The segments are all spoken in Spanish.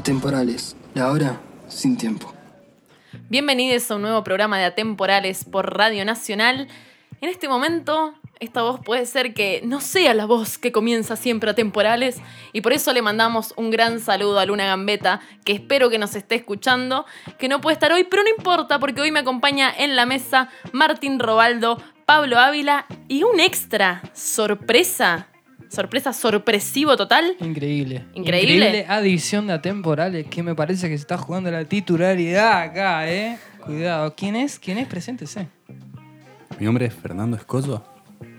Atemporales, la hora sin tiempo. Bienvenidos a un nuevo programa de Atemporales por Radio Nacional. En este momento, esta voz puede ser que no sea la voz que comienza siempre Atemporales y por eso le mandamos un gran saludo a Luna Gambeta, que espero que nos esté escuchando, que no puede estar hoy, pero no importa porque hoy me acompaña en la mesa Martín Robaldo, Pablo Ávila y un extra sorpresa sorpresa sorpresivo total. Increíble. Increíble. adición de atemporales que me parece que se está jugando la titularidad acá, ¿eh? Cuidado. ¿Quién es? ¿Quién es? Preséntese. Mi nombre es Fernando Escoso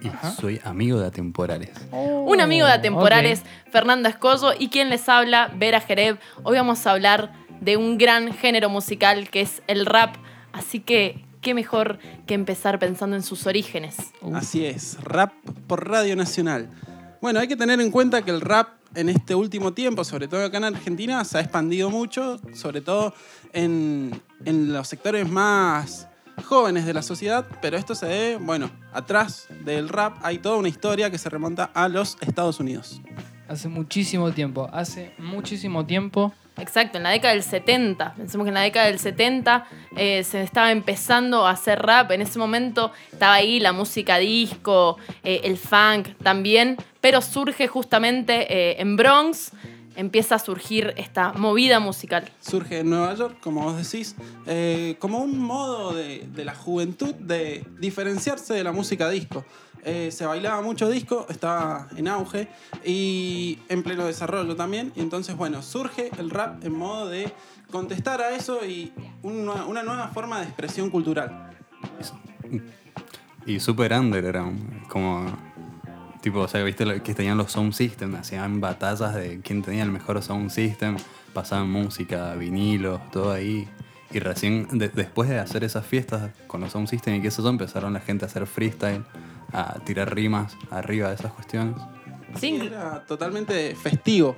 y soy amigo de Atemporales. Un amigo de Atemporales, Fernando Escoso, y quien les habla, Vera Jereb. Hoy vamos a hablar de un gran género musical que es el rap. Así que, qué mejor que empezar pensando en sus orígenes. Así es, rap por Radio Nacional. Bueno, hay que tener en cuenta que el rap en este último tiempo, sobre todo acá en Argentina, se ha expandido mucho, sobre todo en, los sectores más jóvenes de la sociedad, pero esto se ve, bueno, atrás del rap hay toda una historia que se remonta a los Estados Unidos. Hace muchísimo tiempo, hace muchísimo tiempo Exacto, en la década del 70. Pensemos que en la década del 70 eh, se estaba empezando a hacer rap. En ese momento estaba ahí la música disco, eh, el funk también, pero surge justamente eh, en Bronx. Empieza a surgir esta movida musical. Surge en Nueva York, como vos decís, como un modo de, de la juventud de diferenciarse de la música disco. Eh, se bailaba mucho disco, estaba en auge y en pleno desarrollo también. Y entonces, bueno, surge el rap en modo de contestar a eso y una, nueva forma de expresión cultural. Y super under era como tipo, o sea, viste que tenían los sound systems, hacían batallas de quién tenía el mejor sound system, pasaban música, vinilos, todo ahí. Y recién después de hacer esas fiestas con los sound system y que eso empezaron la gente a hacer freestyle a tirar rimas arriba de esas cuestiones. Sí, era totalmente festivo.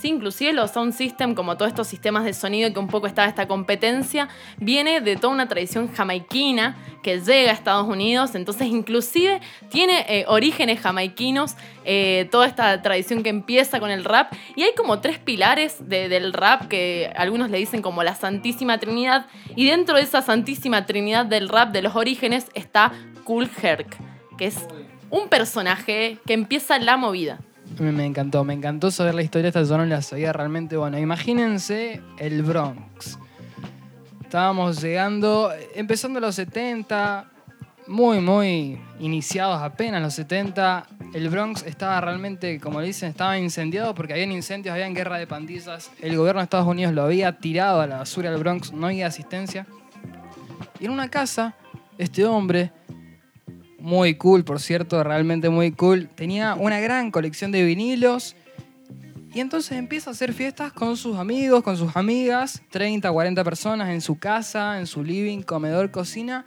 Sí, inclusive los sound system, como todos estos sistemas de sonido que un poco estaba esta competencia, viene de toda una tradición jamaiquina que llega a Estados Unidos, entonces inclusive tiene eh, orígenes jamaiquinos, eh, toda esta tradición que empieza con el rap, y hay como tres pilares del rap que algunos le dicen como la Santísima Trinidad, y dentro de esa Santísima Trinidad del rap de los orígenes está Cool Herc que es un personaje que empieza la movida. Me, encantó, me encantó saber la historia, esta yo no la sabía realmente. Bueno, imagínense el Bronx. Estábamos llegando, empezando los 70, muy, muy iniciados apenas los 70. El Bronx estaba realmente, como dicen, estaba incendiado porque habían incendios, habían guerra de pandillas. El gobierno de Estados Unidos lo había tirado a la basura del Bronx, no había asistencia. Y en una casa, este hombre muy cool, por cierto, realmente muy cool. Tenía una gran colección de vinilos. Y entonces empieza a hacer fiestas con sus amigos, con sus amigas, 30, 40 personas en su casa, en su living, comedor, cocina.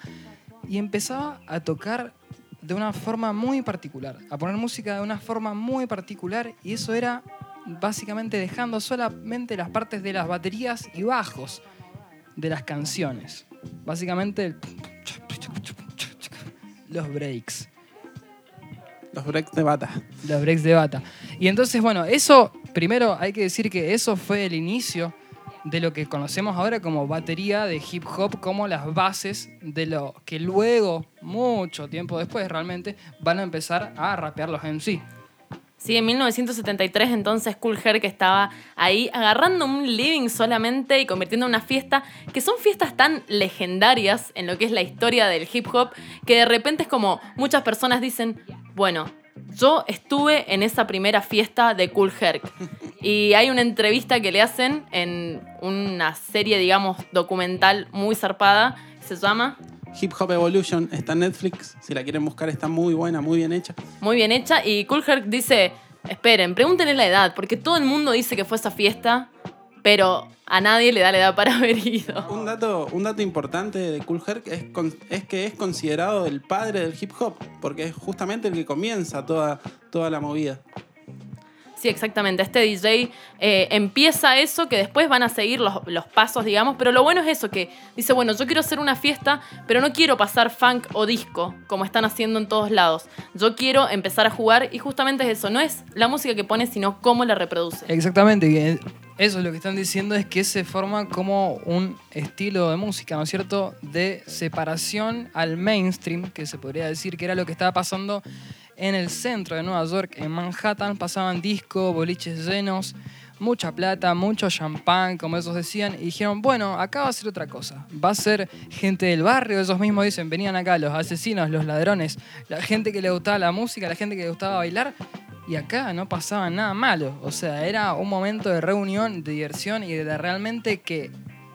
Y empezaba a tocar de una forma muy particular, a poner música de una forma muy particular. Y eso era básicamente dejando solamente las partes de las baterías y bajos de las canciones. Básicamente los breaks. Los breaks de bata. Los breaks de bata. Y entonces, bueno, eso, primero hay que decir que eso fue el inicio de lo que conocemos ahora como batería de hip hop, como las bases de lo que luego, mucho tiempo después realmente, van a empezar a rapear los MC. Sí, en 1973 entonces Cool Herc estaba ahí agarrando un living solamente y convirtiendo en una fiesta, que son fiestas tan legendarias en lo que es la historia del hip hop, que de repente es como muchas personas dicen, bueno, yo estuve en esa primera fiesta de Cool Herc. Y hay una entrevista que le hacen en una serie, digamos, documental muy zarpada, se llama Hip Hop Evolution está en Netflix. Si la quieren buscar, está muy buena, muy bien hecha. Muy bien hecha. Y Cool dice: Esperen, pregúntenle la edad, porque todo el mundo dice que fue esa fiesta, pero a nadie le da la edad para haber ido. Un dato, un dato importante de Cool es, es que es considerado el padre del hip hop, porque es justamente el que comienza toda, toda la movida. Sí, exactamente. Este DJ eh, empieza eso, que después van a seguir los, pasos, digamos, pero lo bueno es eso, que dice, bueno, yo quiero hacer una fiesta, pero no quiero pasar funk o disco, como están haciendo en todos lados. Yo quiero empezar a jugar y justamente es eso, no es la música que pone, sino cómo la reproduce. Exactamente. Eso es lo que están diciendo es que se forma como un estilo de música, ¿no es cierto? De separación al mainstream, que se podría decir que era lo que estaba pasando en el centro de Nueva York, en Manhattan, pasaban discos, boliches llenos, mucha plata, mucho champán, como esos decían, y dijeron, bueno, acá va a ser otra cosa. Va a ser gente del barrio, esos mismos dicen, venían acá los asesinos, los ladrones, la gente que le gustaba la música, la gente que le gustaba bailar, y acá no pasaba nada malo. O sea, era un momento de reunión, de diversión y de realmente que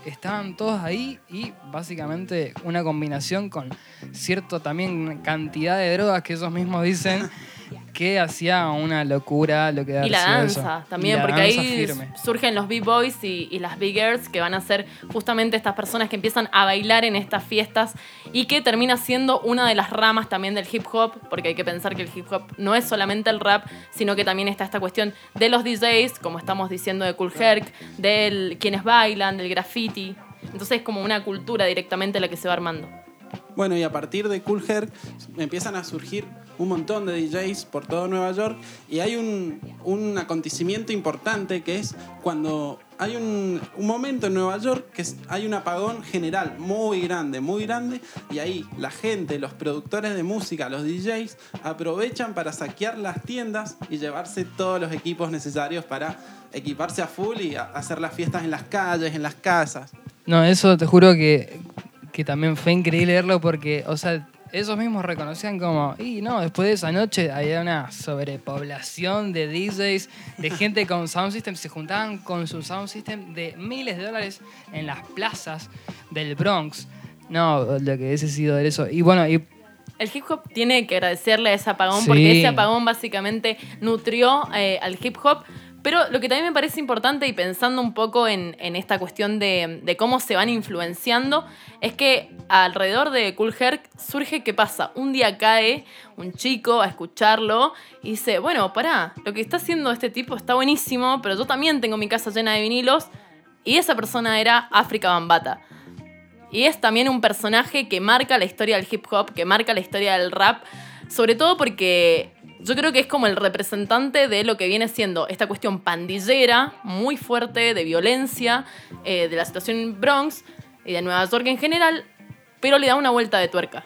estaban todos ahí y básicamente una combinación con cierta también cantidad de drogas que ellos mismos dicen que hacía una locura lo que Y la danza eso. también, la porque danza ahí firme. surgen los B-Boys y, y las Big Girls, que van a ser justamente estas personas que empiezan a bailar en estas fiestas y que termina siendo una de las ramas también del hip hop, porque hay que pensar que el hip hop no es solamente el rap, sino que también está esta cuestión de los DJs, como estamos diciendo de Cool Herc, de quienes bailan, del graffiti. Entonces es como una cultura directamente la que se va armando. Bueno, y a partir de Cool Herc empiezan a surgir un montón de DJs por todo Nueva York y hay un, un acontecimiento importante que es cuando hay un, un momento en Nueva York que hay un apagón general muy grande, muy grande y ahí la gente, los productores de música, los DJs aprovechan para saquear las tiendas y llevarse todos los equipos necesarios para equiparse a full y hacer las fiestas en las calles, en las casas. No, eso te juro que, que también fue increíble verlo porque, o sea, ellos mismos reconocían como, y no, después de esa noche había una sobrepoblación de DJs, de gente con sound system, se juntaban con su sound system de miles de dólares en las plazas del Bronx. No, lo que hubiese sido de eso. Y bueno, y El hip hop tiene que agradecerle a ese apagón Sí. porque ese apagón básicamente nutrió eh, al hip hop. Pero lo que también me parece importante y pensando un poco en, esta cuestión de, de cómo se van influenciando, es que alrededor de Cool Herc surge qué pasa. Un día cae un chico a escucharlo y dice, bueno, pará, lo que está haciendo este tipo está buenísimo, pero yo también tengo mi casa llena de vinilos. Y esa persona era África Bambata. Y es también un personaje que marca la historia del hip hop, que marca la historia del rap, sobre todo porque yo creo que es como el representante de lo que viene siendo esta cuestión pandillera, muy fuerte, de violencia, eh, de la situación en Bronx y de Nueva York en general, pero le da una vuelta de tuerca.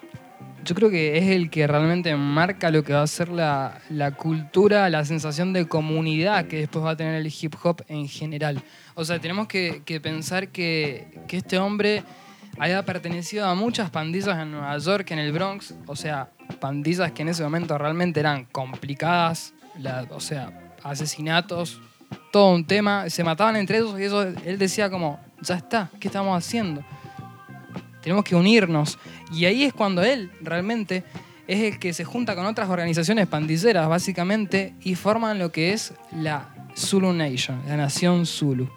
Yo creo que es el que realmente marca lo que va a ser la, la cultura, la sensación de comunidad que después va a tener el hip hop en general. O sea, tenemos que, que pensar que, que este hombre haya pertenecido a muchas pandillas en Nueva York, en el Bronx. O sea, pandillas que en ese momento realmente eran complicadas. o sea, asesinatos, todo un tema. Se mataban entre ellos y eso, él decía como, ya está, ¿qué estamos haciendo? tenemos que unirnos. Y ahí es cuando él realmente es el que se junta con otras organizaciones pandilleras, básicamente, y forman lo que es la Zulu Nation, la nación Zulu.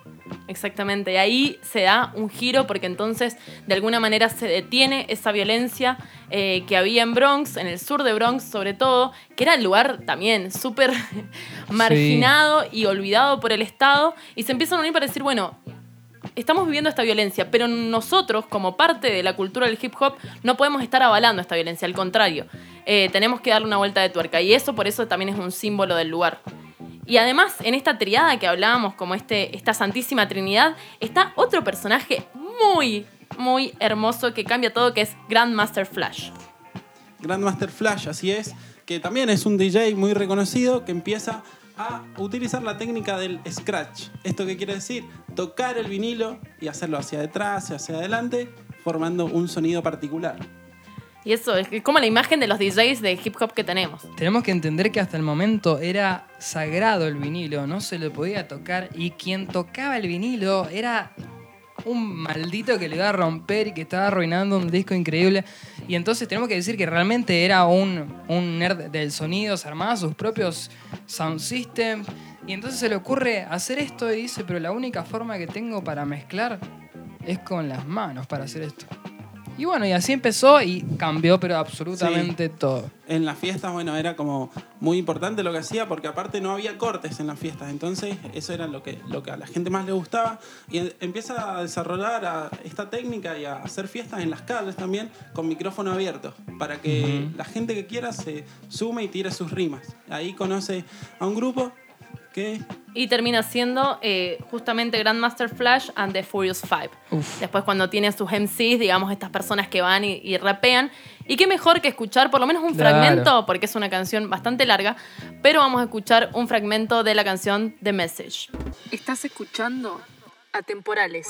Exactamente, y ahí se da un giro porque entonces de alguna manera se detiene esa violencia eh, que había en Bronx, en el sur de Bronx sobre todo, que era el lugar también súper marginado y olvidado por el Estado, y se empiezan a unir para decir, bueno, estamos viviendo esta violencia, pero nosotros, como parte de la cultura del hip hop, no podemos estar avalando esta violencia, al contrario, eh, tenemos que darle una vuelta de tuerca, y eso por eso también es un símbolo del lugar. Y además, en esta triada que hablábamos, como este, esta Santísima Trinidad, está otro personaje muy, muy hermoso que cambia todo, que es Grandmaster Flash. Grandmaster Flash, así es, que también es un DJ muy reconocido que empieza a utilizar la técnica del scratch. ¿Esto qué quiere decir? Tocar el vinilo y hacerlo hacia detrás y hacia adelante, formando un sonido particular. Y eso es como la imagen de los DJs de hip hop que tenemos. Tenemos que entender que hasta el momento era sagrado el vinilo, no se le podía tocar y quien tocaba el vinilo era un maldito que le iba a romper y que estaba arruinando un disco increíble. Y entonces tenemos que decir que realmente era un nerd del sonido, se armaba sus propios sound systems. Y entonces se le ocurre hacer esto y dice, pero la única forma que tengo para mezclar es con las manos para hacer esto. Y bueno, y así empezó y cambió, pero absolutamente todo. En las fiestas, bueno, era como muy importante lo que hacía porque aparte no había cortes en las fiestas, entonces eso era lo que, lo que a la gente más le gustaba y empieza a desarrollar a- esta técnica y a hacer fiestas en las calles también con micrófono abierto para que la gente que quiera se sume y tire sus rimas. Ahí conoce a un grupo que Y termina siendo eh, justamente Grandmaster Flash and the Furious Five. Uf. Después cuando tiene sus MCs, digamos, estas personas que van y, y rapean. Y qué mejor que escuchar por lo menos un Claro. fragmento, porque es una canción bastante larga, pero vamos a escuchar un fragmento de la canción The Message. Estás escuchando Atemporales.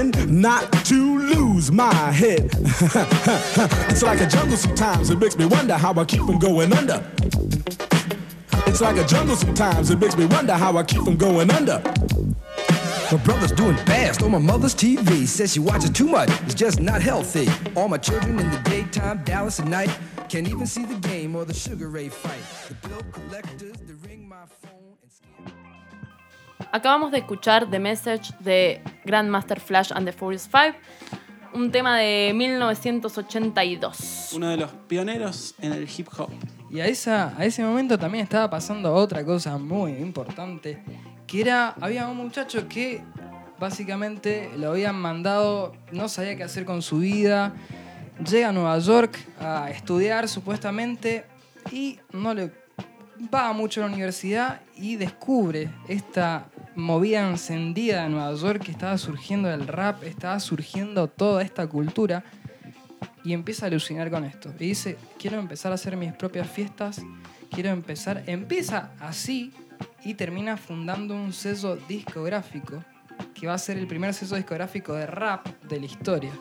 not to lose my head. it's like a jungle sometimes, it makes me wonder how I keep from going under. It's like a jungle sometimes, it makes me wonder how I keep from going under. My brother's doing fast on my mother's TV. Says she watches too much, it's just not healthy. All my children in the daytime, Dallas at night. Can't even see the game or the Sugar Ray fight. The bill collectors, Acabamos de escuchar The Message de Grandmaster Flash and the Furious Five, un tema de 1982. Uno de los pioneros en el hip hop. Y a, esa, a ese momento también estaba pasando otra cosa muy importante, que era, había un muchacho que básicamente lo habían mandado, no sabía qué hacer con su vida, llega a Nueva York a estudiar supuestamente y no le va mucho a la universidad y descubre esta movida encendida de Nueva York que estaba surgiendo el rap, estaba surgiendo toda esta cultura y empieza a alucinar con esto. Y dice, quiero empezar a hacer mis propias fiestas, quiero empezar, empieza así y termina fundando un sello discográfico que va a ser el primer sello discográfico de rap de la historia.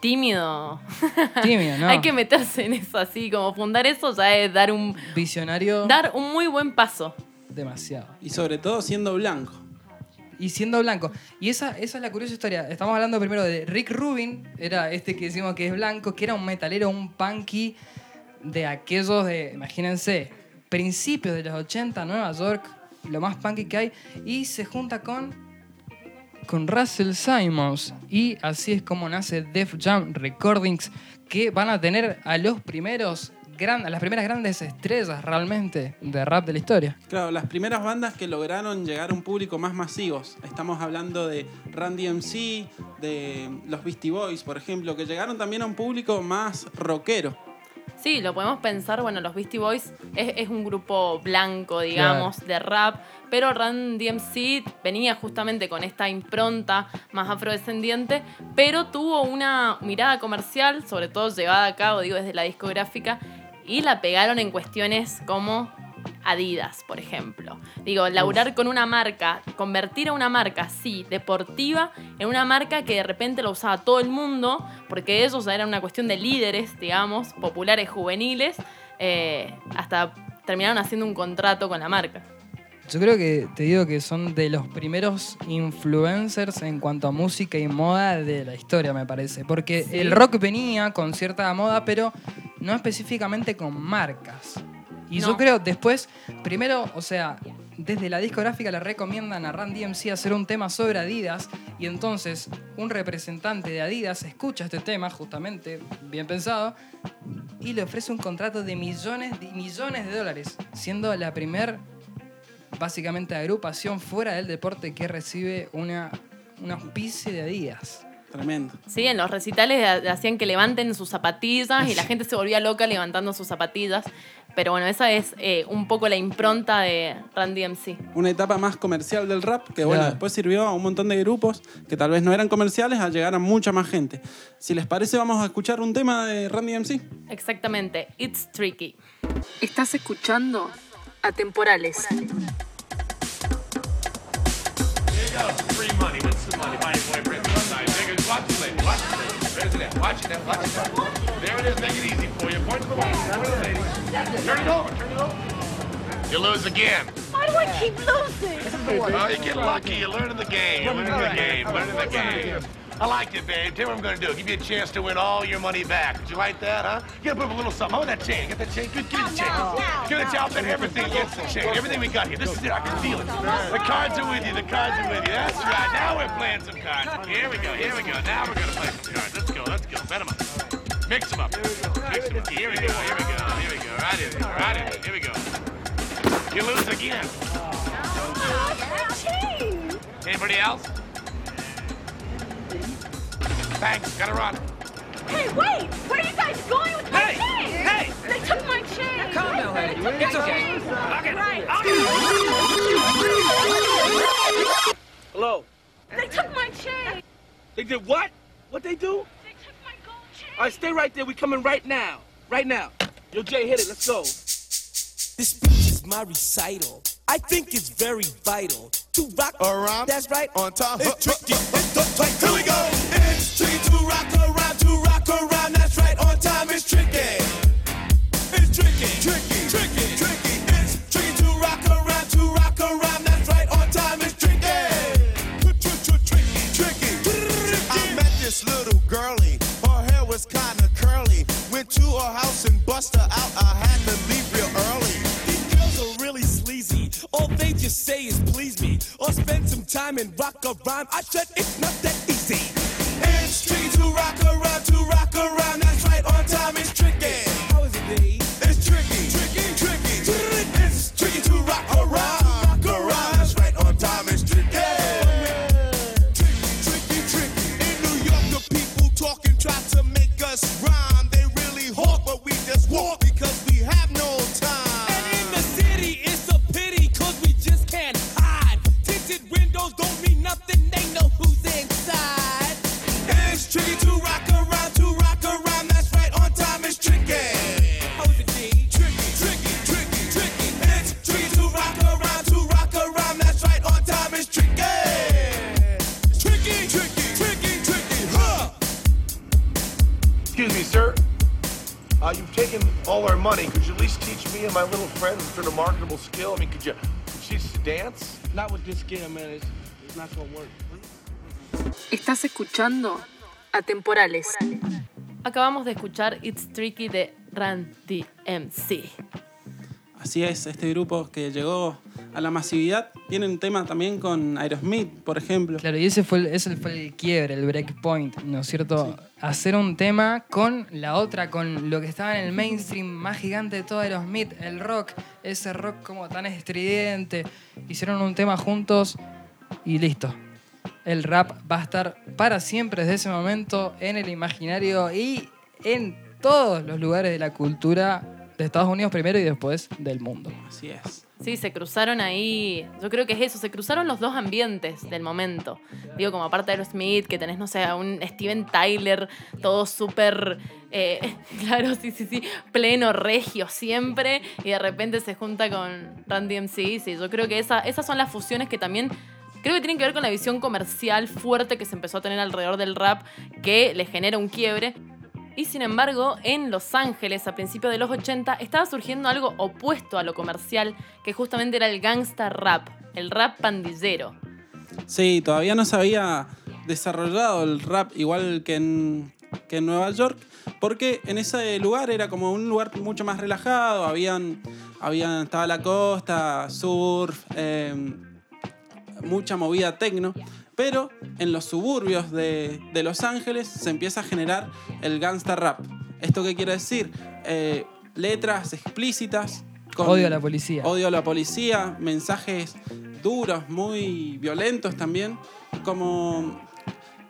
Tímido. Tímido, ¿no? Hay que meterse en eso así, como fundar eso ya es dar un, Visionario dar un muy buen paso. Demasiado. Y sobre todo siendo blanco. Y siendo blanco. Y esa, esa es la curiosa historia. Estamos hablando primero de Rick Rubin, era este que decimos que es blanco, que era un metalero, un punky de aquellos de, imagínense, principios de los 80, Nueva York, lo más punky que hay, y se junta con, con Russell Simons. Y así es como nace Def Jam Recordings, que van a tener a los primeros, gran, las primeras grandes estrellas realmente de rap de la historia. Claro, las primeras bandas que lograron llegar a un público más masivos. Estamos hablando de Randy MC, de los Beastie Boys, por ejemplo, que llegaron también a un público más rockero. Sí, lo podemos pensar, bueno, los Beastie Boys es, es un grupo blanco, digamos, de rap, pero Run DMC venía justamente con esta impronta más afrodescendiente, pero tuvo una mirada comercial, sobre todo llevada a cabo, digo, desde la discográfica, y la pegaron en cuestiones como Adidas, por ejemplo. Digo, laburar con una marca, convertir a una marca así, deportiva, en una marca que de repente lo usaba todo el mundo, porque ellos era una cuestión de líderes, digamos, populares juveniles, eh, hasta terminaron haciendo un contrato con la marca. Yo creo que te digo que son de los primeros influencers en cuanto a música y moda de la historia, me parece. Porque Sí. el rock venía con cierta moda, pero no específicamente con marcas. Y yo creo después, primero, o sea, desde la discográfica le recomiendan a Randy DMC hacer un tema sobre Adidas y entonces un representante de Adidas escucha este tema, justamente, bien pensado, y le ofrece un contrato de millones de millones de dólares, siendo la primer básicamente agrupación fuera del deporte que recibe una, un auspicio de Adidas. Tremendo. Sí, en los recitales ha- hacían que levanten sus zapatillas y la gente se volvía loca levantando sus zapatillas. Pero bueno, esa es eh, un poco la impronta de Randy MC. Una etapa más comercial del rap que, bueno, después sirvió a un montón de grupos que tal vez no eran comerciales a llegar a mucha más gente. Si les parece, vamos a escuchar un tema de Randy MC. Exactamente, It's Tricky. Estás escuchando Atemporales. Free it, lady. Where's it at? Watch it, at, watch it. at. There it is, make it easy for you. Point to the wall. Point the lady. Turn it over, turn it over. You lose again. Why do I keep losing? Well, oh, you get lucky. You're learning the game. You're learning the game. Learning the game. I like it, babe. Tell me what I'm gonna do. Give you a chance to win all your money back. Would you like that, huh? You gotta put up a little something. About that chain? Get that chain? Good, give me the chain. Give me the chain. Bet everything against the chain. Everything we got here. This is it. I can feel it. The cards are with you. The cards are with you. That's right. Now we're playing some cards. Here we go. Here we go. Now we're gonna play some cards. Let's go. Let's go. Bet 'em up. Mix them up. Mix them up. Here we go. Here we go. Here we go. Right in. Right in. Here we go. You lose again. Anybody else? Thanks. Gotta run. Hey, wait! Where are you guys going with my Hey! chain? Hey! They took my chain! Calm down, lady. They It's my okay. chain. Okay. Right. Hello. They took my chain! They did what? What they do? They took my gold chain! All right, stay right there. We coming right now. Right now. Yo, Jay, hit it. Let's go. This speech is my recital. I think it's very vital to rock around. That's right, on time. It's tricky. It's the tight. Here we go. Say is please me. Or spend some time and rock a rhyme. I said it's not that easy. Tricky to rock around, to rock around. Dance? Not with this gear, man. It's, it's not gonna work. Estás escuchando Atemporales. Acabamos de escuchar It's Tricky de Randy MC. Así es, este grupo que llegó a la masividad tiene un tema también con Aerosmith, por ejemplo. Claro, y ese fue el, ese fue el quiebre, el breakpoint, ¿no es cierto? Hacer un tema con la otra, con lo que estaba en el mainstream más gigante de todo Aerosmith, el rock, ese rock como tan estridente. Hicieron un tema juntos y listo. El rap va a estar para siempre desde ese momento en el imaginario y en todos los lugares de la cultura de Estados Unidos primero y después del mundo. Así es. Sí, se cruzaron ahí. Yo creo que es eso, se cruzaron los dos ambientes del momento. Digo, como aparte de Aerosmith, que tenés, no sé, un Steven Tyler, todo súper. eh, claro, sí, sí, sí, pleno, regio siempre, y de repente se junta con Randy MC. Sí, yo creo que esa, esas son las fusiones que también. Creo que tienen que ver con la visión comercial fuerte que se empezó a tener alrededor del rap, que le genera un quiebre. Y sin embargo, en Los Ángeles, a principios de los 80, estaba surgiendo algo opuesto a lo comercial, que justamente era el gangsta rap, el rap pandillero. Sí, todavía no se había desarrollado el rap igual que en, que en Nueva York, porque en ese lugar era como un lugar mucho más relajado, habían, habían estaba la costa, surf, eh, mucha movida tecno, pero en los suburbios de, de Los Ángeles se empieza a generar el gangsta rap. ¿Esto qué quiere decir? Eh, letras explícitas. con Odio a la policía. Odio a la policía, mensajes duros, muy violentos también, como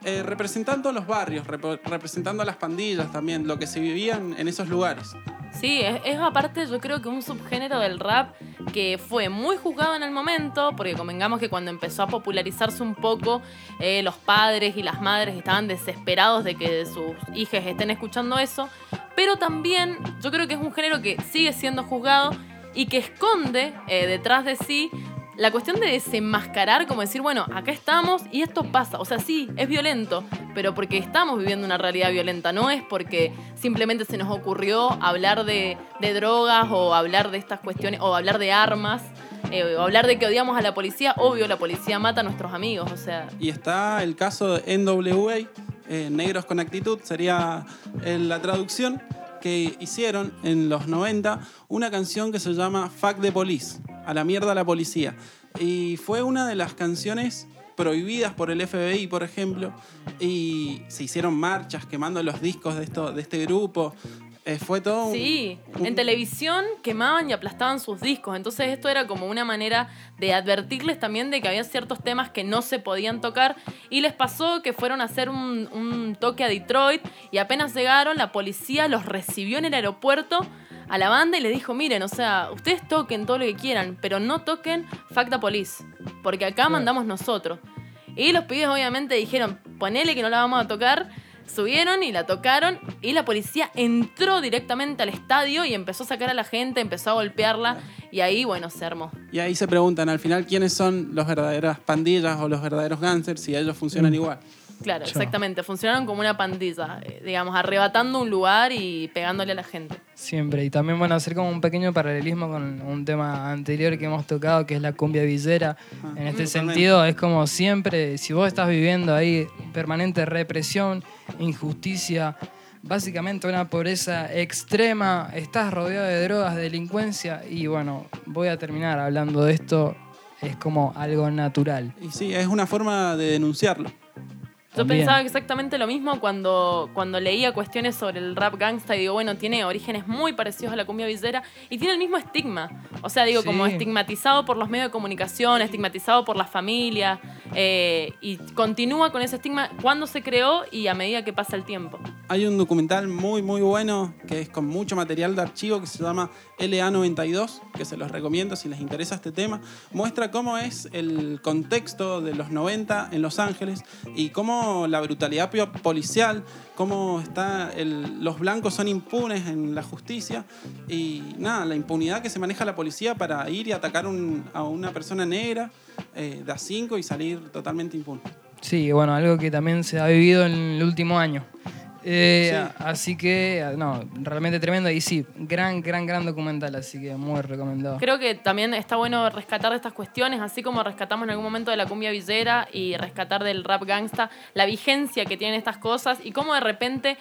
eh, representando los barrios, rep- representando a las pandillas también, lo que se vivía en, esos lugares. Sí, es, es aparte yo creo que un subgénero del rap que fue muy juzgado en el momento, porque convengamos que cuando empezó a popularizarse un poco, eh, los padres y las madres estaban desesperados de que sus hijas estén escuchando eso, pero también yo creo que es un género que sigue siendo juzgado y que esconde eh, detrás de sí la cuestión de desenmascarar, como decir, bueno, acá estamos y esto pasa. O sea, sí, es violento, pero porque estamos viviendo una realidad violenta, no es porque simplemente se nos ocurrió hablar de, drogas o hablar de estas cuestiones, o hablar de armas, eh, o hablar de que odiamos a la policía. Obvio, la policía mata a nuestros amigos, o sea, Y está el caso de NWA, eh, Negros con Actitud, sería eh, la traducción que hicieron en los 90 una canción que se llama Fuck the Police, a la mierda la policía. Y fue una de las canciones prohibidas por el FBI, por ejemplo, y se hicieron marchas quemando los discos de, esto, de este grupo. Eh, fue todo un- Sí, un- en televisión quemaban y aplastaban sus discos, entonces esto era como una manera de advertirles también de que había ciertos temas que no se podían tocar y les pasó que fueron a hacer un, un toque a Detroit y apenas llegaron la policía los recibió en el aeropuerto a la banda y le dijo, miren, o sea, ustedes toquen todo lo que quieran, pero no toquen Facta Police, porque acá mandamos nosotros. Y los pibes obviamente dijeron, ponele que no la vamos a tocar. Subieron y la tocaron y la policía entró directamente al estadio y empezó a sacar a la gente, empezó a golpearla y ahí, bueno, se armó. Y ahí se preguntan al final quiénes son los verdaderas pandillas o los verdaderos gangsters si ellos funcionan Mm. igual. Claro, Chao. exactamente. Funcionaron como una pandilla, eh, digamos, arrebatando un lugar y pegándole a la gente. Siempre. Y también, bueno, hacer como un pequeño paralelismo con un tema anterior que hemos tocado, que es la cumbia villera. en este sentido, es como siempre, si vos estás viviendo ahí permanente represión, injusticia, básicamente una pobreza extrema, estás rodeado de drogas, de delincuencia, y bueno, voy a terminar hablando de esto, es como algo natural. Y sí, es una forma de denunciarlo. Yo pensaba exactamente lo mismo cuando, cuando leía cuestiones sobre el rap gangsta y digo, bueno, tiene orígenes muy parecidos a la cumbia villera y tiene el mismo estigma. O sea, digo, Sí. como estigmatizado por los medios de comunicación, estigmatizado por la familia eh, y continúa con ese estigma cuando se creó y a medida que pasa el tiempo. Hay un documental muy, muy bueno que es con mucho material de archivo que se llama LA92, que se los recomiendo si les interesa este tema. Muestra cómo es el contexto de los 90 en Los Ángeles y cómo la brutalidad policial, cómo está el- los blancos son impunes en la justicia y nada, la impunidad que se maneja la policía para ir y atacar un- a una persona negra eh, de a 5 y salir totalmente impune. Sí, bueno, algo que también se ha vivido en el último año. Eh, Sí. Así que, no, realmente tremendo. Y sí, gran, gran, gran documental, así que muy recomendado. Creo que también está bueno rescatar de estas cuestiones, así como rescatamos en algún momento de la cumbia villera y rescatar del rap gangsta, la vigencia que tienen estas cosas y cómo de repente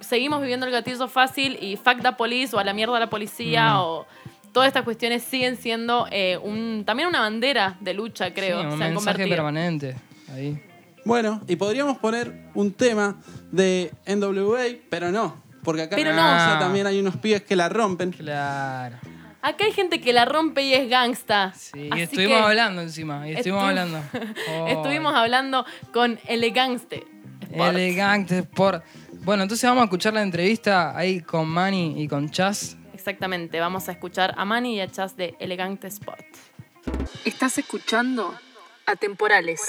seguimos viviendo el gatillo fácil y fuck the police o a la mierda la policía Mm. o todas estas cuestiones siguen siendo eh, un, también una bandera de lucha, creo. Sí, un se han mensaje convertido. permanente. Ahí. Bueno, y podríamos poner un tema de NWA, pero no, porque acá Pero en no. Mendoza también hay unos pibes que la rompen. Claro. Acá hay gente que la rompe y es gangsta. Sí, Así y estuvimos que hablando encima. Y estuvimos estu- hablando. Oh, Estuvimos hablando con Elegangste. Sport. Elegante por. Bueno, entonces vamos a escuchar la entrevista ahí con Manny y con Chas. Exactamente, vamos a escuchar a Manny y a Chas de Elegante Sport. Estás escuchando Atemporales.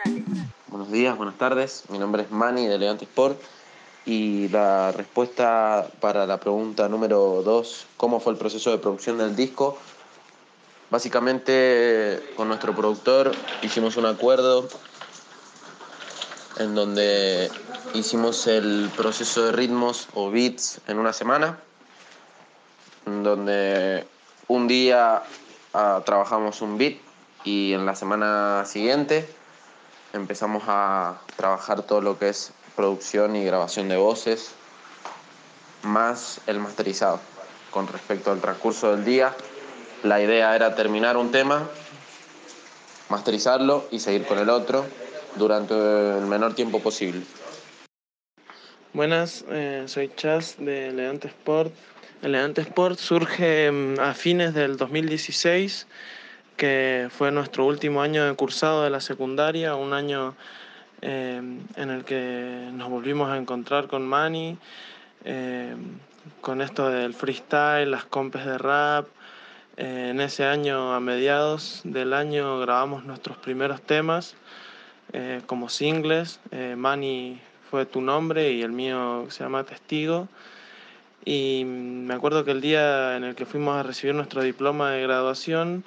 Buenos días, buenas tardes. Mi nombre es Manny de Elegante Sport y la respuesta para la pregunta número 2, ¿cómo fue el proceso de producción del disco? Básicamente con nuestro productor hicimos un acuerdo en donde hicimos el proceso de ritmos o beats en una semana, en donde un día ah, trabajamos un beat y en la semana siguiente empezamos a trabajar todo lo que es producción y grabación de voces, más el masterizado. Con respecto al transcurso del día, la idea era terminar un tema, masterizarlo y seguir con el otro durante el menor tiempo posible. Buenas, eh, soy Chas de Elegante Sport. Elegante Sport surge mm, a fines del 2016, que fue nuestro último año de cursado de la secundaria, un año eh, en el que nos volvimos a encontrar con Manny, eh, con esto del freestyle, las compes de rap. Eh, en ese año, a mediados del año, grabamos nuestros primeros temas eh, como singles. Manny fue tu nombre y el mío se llama Testigo. Y me acuerdo que el día en el que fuimos a recibir nuestro diploma de graduación,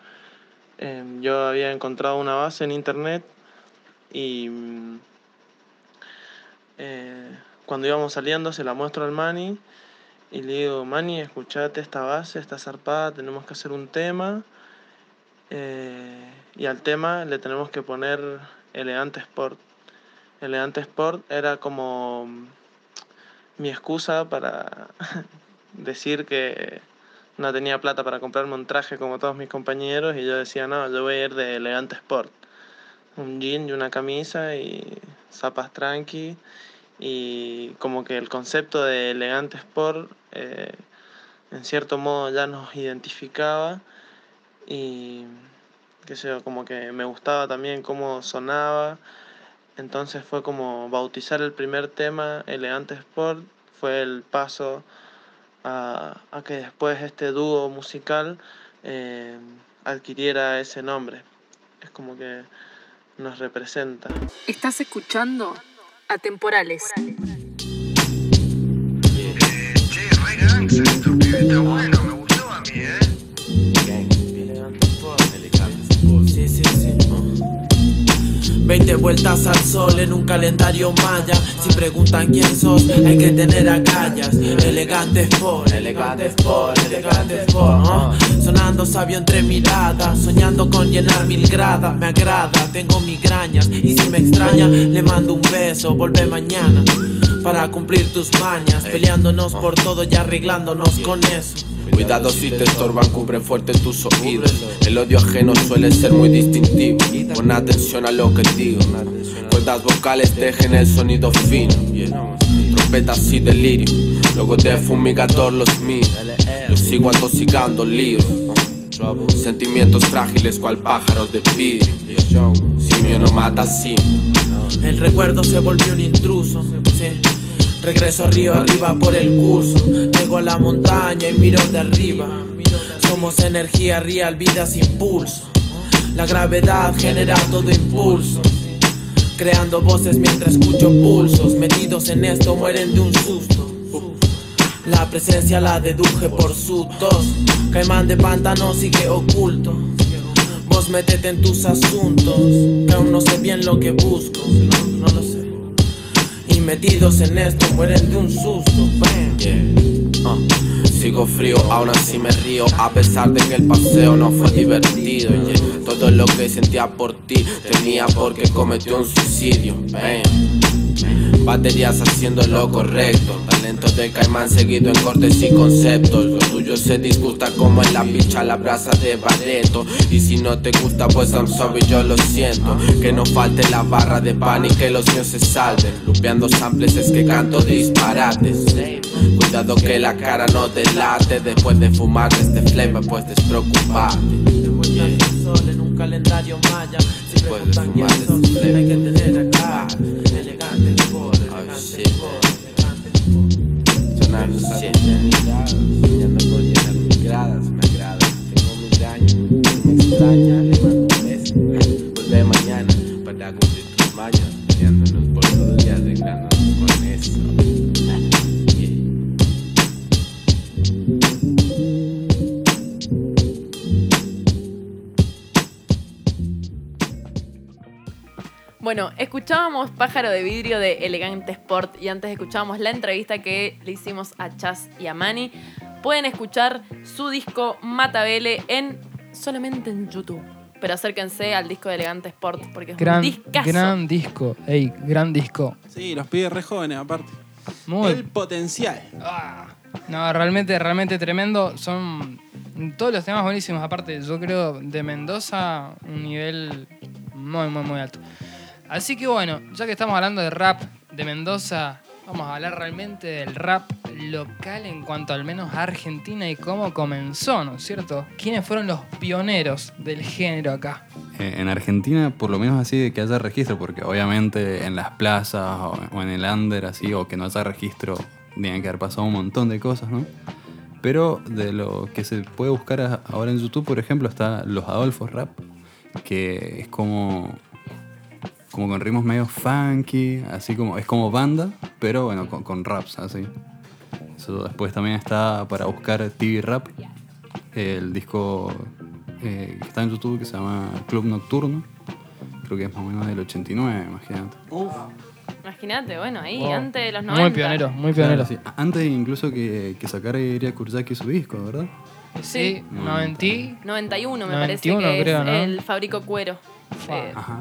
eh, yo había encontrado una base en internet y mm, eh, cuando íbamos saliendo se la muestro al Manny y le digo, Manny, escuchate esta base, está zarpada, tenemos que hacer un tema eh, y al tema le tenemos que poner Elegante Sport. Elegante Sport era como mm, mi excusa para decir que no tenía plata para comprarme un traje como todos mis compañeros y yo decía, no, yo voy a ir de Elegante Sport. Un jean y una camisa y zapas tranqui y como que el concepto de Elegante Sport eh, en cierto modo ya nos identificaba y qué sé yo, como que me gustaba también cómo sonaba. Entonces fue como bautizar el primer tema, Elegante Sport, fue el paso a, a que después este dúo musical eh, adquiriera ese nombre. Es como que nos representa. Estás escuchando Atemporales. Sí, 20 vueltas al sol en un calendario maya. Si preguntan quién sos, hay que tener agallas. Elegante sport, elegante sport, elegante sport. ¿no? Sonando sabio entre miradas, soñando con llenar mil gradas. Me agrada, tengo migrañas. Y si me extraña, le mando un beso. Vuelve mañana para cumplir tus mañas. Peleándonos por todo y arreglándonos con eso. Cuidado si te estorban, cubre fuerte tus oídos. El odio ajeno suele ser muy distintivo. Pon atención a lo que digo. Cuerdas vocales dejen el sonido fino. Trompetas y delirio. Luego de fumigador los míos. Yo sigo atoxicando líos. Sentimientos frágiles cual pájaros de vidrio. Simio no mata simio. El recuerdo se volvió un intruso. sí. Regreso río arriba por el curso. Llego a la montaña y miro de arriba. Somos energía real, vida sin pulso. La gravedad genera todo impulso. Creando voces mientras escucho pulsos. Metidos en esto mueren de un susto. La presencia la deduje por su tos. Caimán de pantano sigue oculto. Métete en tus asuntos. Que aún no sé bien lo que busco. No, lo sé. Y metidos en esto mueren de un susto. Bam. Uh, Sigo frío, aún así me río A pesar de que el paseo no fue divertido yeah. Todo lo que sentía por ti Tenía porque cometió un suicidio. Baterías haciendo lo correcto. Talento de caimán seguido en cortes y conceptos. Lo tuyo se disgusta como en la picha la brasa de Barreto. Y si no te gusta pues I'm sorry yo lo siento. Que no falte la barra de pan y que los míos se salven. Lupeando samples es que canto disparates Cuidado que la cara no delate Después de fumar este flame pues despreocuparte Sol en un calendario maya. Si preguntan quién sos, hay que tener acá. Elegante soñando con llenar mis gradas, me agrada. Tengo mi daño, me extraña, le un beso. Mañana para cumplir tus escuchábamos Pájaro de Vidrio de Elegante Sport y antes escuchábamos la entrevista que le hicimos a Chas y a Manny. Pueden escuchar su disco Matabele en solamente en YouTube. Pero acérquense al disco de Elegante Sport porque es un Gran, discazo. gran disco. Ey, gran disco. Sí, los pibes re jóvenes aparte. Muy. El potencial. No, realmente, realmente tremendo. Son todos los temas buenísimos. Aparte, yo creo de Mendoza un nivel muy, muy, muy alto. Así que bueno, ya que estamos hablando de rap de Mendoza, Vamos a hablar realmente del rap local en cuanto al menos a Argentina y cómo comenzó, ¿no es cierto? ¿Quiénes fueron los pioneros del género acá? Eh, en Argentina, por lo menos así de que haya registro, porque obviamente en las plazas o, en el under, así, o que no haya registro, tienen que haber pasado un montón de cosas, ¿no? Pero de lo que se puede buscar ahora en YouTube, por ejemplo, está Los Adolfos Rap, que es como, como con ritmos medio funky, así como, es como banda, pero bueno, con, con raps, así. Eso después también está para buscar TV Rap, el disco eh, que está en YouTube que se llama Club Nocturno. Creo que es más o menos del 89, imagínate. Imagínate, bueno, ahí, Wow. antes de los 90. Muy pionero, muy pionero. Claro, sí. Antes incluso que, que sacara Iria Kurzaki su disco, ¿verdad? Sí, 90. 91 me 91 parece que creo, es ¿no? el Fabrico Cuero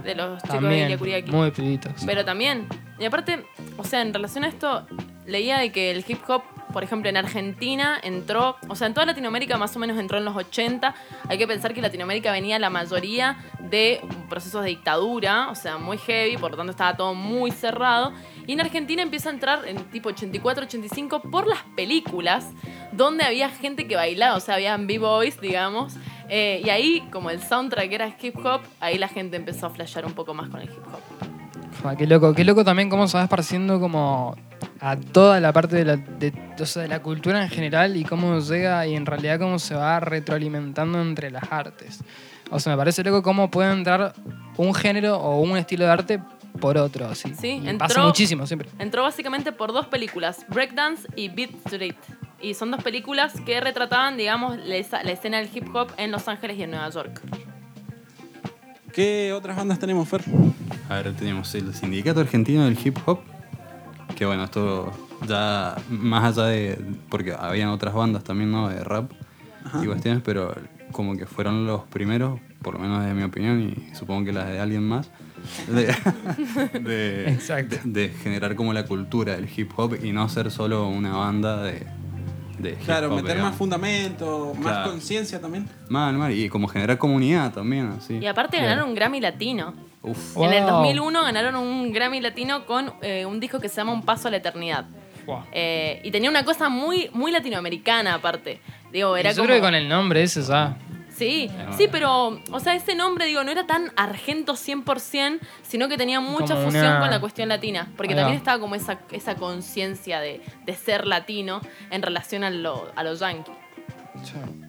de, los chicos de También, Ilia Kuriaki. muy pibitos. Pero también, y aparte, o sea, en relación a esto, leía de que el hip hop, por ejemplo, en Argentina entró, o sea, en toda Latinoamérica más o menos entró en los 80. Hay que pensar que Latinoamérica venía la mayoría de procesos de dictadura, o sea, muy heavy, por lo tanto estaba todo muy cerrado. Y en Argentina empieza a entrar en tipo 84, 85 por las películas, donde había gente que bailaba, o sea, habían b-boys, digamos. eh, y ahí, como el soundtrack era hip hop, ahí la gente empezó a flashear un poco más con el hip hop. Qué loco, qué loco también cómo se va esparciendo como a toda la parte de la, de, o de la cultura en general y cómo llega y en realidad cómo se va retroalimentando entre las artes. O sea, me parece loco cómo puede entrar un género o un estilo de arte por otro, así. Sí, Y entró, Pasa muchísimo siempre. Entró básicamente por dos películas, Breakdance y Beat Street. Y son dos películas que retrataban, digamos, la, la escena del hip hop en Los Ángeles y en Nueva York. ¿Qué otras bandas tenemos, Fer? A ver, tenemos el Sindicato Argentino del Hip Hop, que bueno, esto ya más allá de... porque habían otras bandas también, ¿no? De rap y cuestiones, pero como que fueron los primeros, por lo menos de mi opinión y supongo que las de alguien más, de, de- Exacto. de- de generar como la cultura del hip hop y no ser solo una banda de... de hip Claro, hop, meter digamos. más fundamento, más Claro. conciencia también. Mal, mal, y como generar comunidad también, así. Y aparte ganaron un Grammy Latino. Uf. En el Wow. 2001 ganaron un Grammy Latino con eh, un disco que se llama Un Paso a la Eternidad. Eh, y tenía una cosa muy, muy latinoamericana aparte. Digo, era Yo como... creo que con el nombre ese ya. Sí, sí, pero, o sea, ese nombre, digo, no era tan argento 100%, sino que tenía mucha Como fusión una- con la cuestión latina, porque Ahí va. también estaba como esa, esa conciencia de, de ser latino en relación a, lo, a los yankees.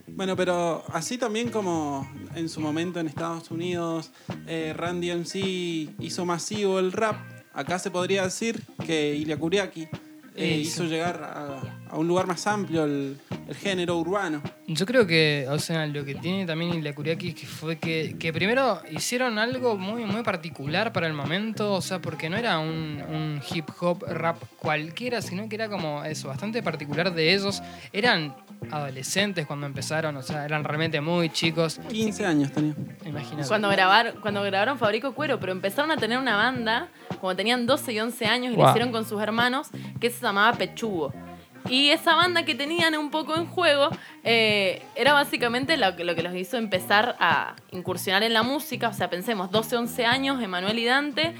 Bueno, pero así también como en su momento en Estados Unidos, eh, Randy MC hizo masivo el rap, acá se podría decir que Ilya Kuriaki eh, hizo llegar a, a un lugar más amplio el, el género urbano. Yo creo que, o sea, lo que tiene también la Kuriaki que fue que, que primero hicieron algo muy, muy particular para el momento, o sea, porque no era un, un hip hop rap cualquiera, sino que era como eso, bastante particular de ellos. Eran adolescentes cuando empezaron, o sea, eran realmente muy chicos. 15 años tenía. Imagínate. Cuando, grabar, cuando grabaron Fabrico Cuero, pero empezaron a tener una banda cuando tenían 12 y 11 años y Wow. lo hicieron con sus hermanos, que se llamaba Pechugo. Y esa banda que tenían un poco en juego eh, era básicamente lo que, lo que los hizo empezar a incursionar en la música. O sea, pensemos, 12, 11 años, Emanuel y Dante.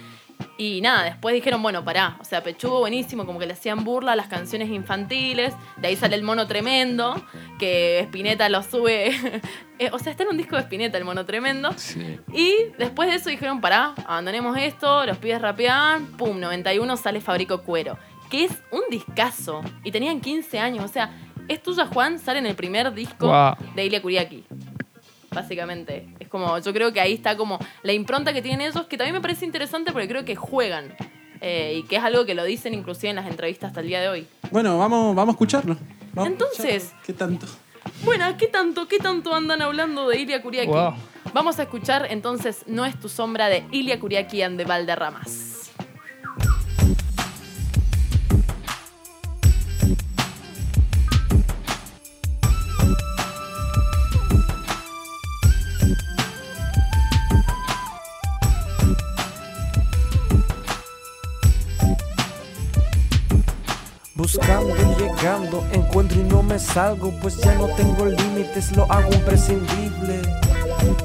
Y nada, después dijeron, bueno, pará. O sea, Pechugo buenísimo, como que le hacían burla a las canciones infantiles. De ahí sale el mono tremendo, que Spinetta lo sube. Eh, o sea, está en un disco de Spinetta, el mono tremendo. Y después de eso dijeron, pará, abandonemos esto, los pibes rapeaban, pum, 91 sale Fabrico Cuero, que es un discazo. Y tenían 15 años, o sea, Es tuya Juan sale en el primer disco de Ilia Kuriaki. Básicamente. Es como, yo creo que ahí está como la impronta que tienen ellos, que también me parece interesante porque creo que juegan. Eh, y que es algo que lo dicen inclusive en las entrevistas hasta el día de hoy. Bueno, vamos, vamos a escucharlo. Vamos a Entonces- escucharlo. ¿Qué tanto? Bueno, ¿qué tanto, qué tanto andan hablando de Ilia Kuriaki? Wow. Vamos a escuchar entonces No es tu sombra de Ilia Kuriaki and de Valderramas. Buscando y llegando, encuentro y no me salgo, pues ya no tengo límites, lo hago imprescindible.